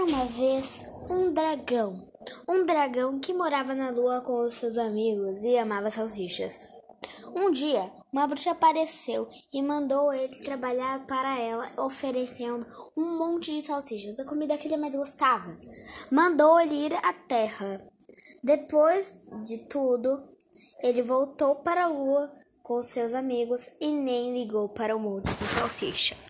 Era uma vez um dragão. Um dragão que morava na lua com os seus amigos e amava salsichas. Um dia, uma bruxa apareceu e mandou ele trabalhar para ela, oferecendo um monte de salsichas, a comida que ele mais gostava. Mandou ele ir à terra. Depois de tudo, ele voltou para a lua com seus amigos e nem ligou para o monte de salsicha.